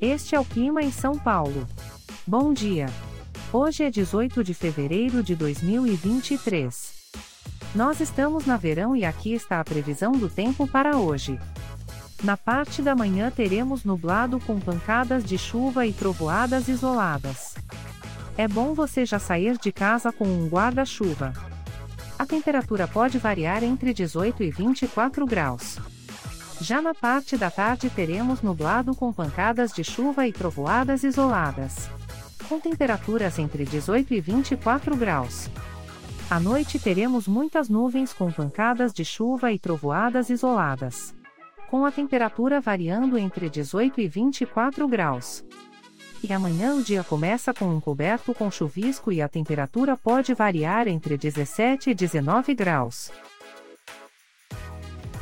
Este é o clima em São Paulo. Bom dia. Hoje é 18 de fevereiro de 2023. Nós estamos na verão e aqui está a previsão do tempo para hoje. Na parte da manhã teremos nublado com pancadas de chuva e trovoadas isoladas. É bom você já sair de casa com um guarda-chuva. A temperatura pode variar entre 18 e 24 graus. Já na parte da tarde teremos nublado com pancadas de chuva e trovoadas isoladas. Com temperaturas entre 18 e 24 graus. À noite teremos muitas nuvens com pancadas de chuva e trovoadas isoladas. Com a temperatura variando entre 18 e 24 graus. E amanhã o dia começa com um coberto com chuvisco e a temperatura pode variar entre 17 e 19 graus.